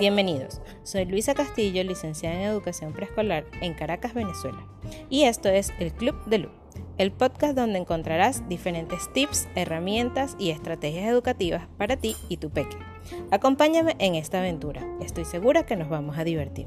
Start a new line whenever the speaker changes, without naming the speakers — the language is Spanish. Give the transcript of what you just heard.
Bienvenidos, soy Luisa Castillo, licenciada en Educación Preescolar en Caracas, Venezuela, y esto es el Club de Lu, el podcast donde encontrarás diferentes tips, herramientas y estrategias educativas para ti y tu peque. Acompáñame en esta aventura, estoy segura que nos vamos a divertir.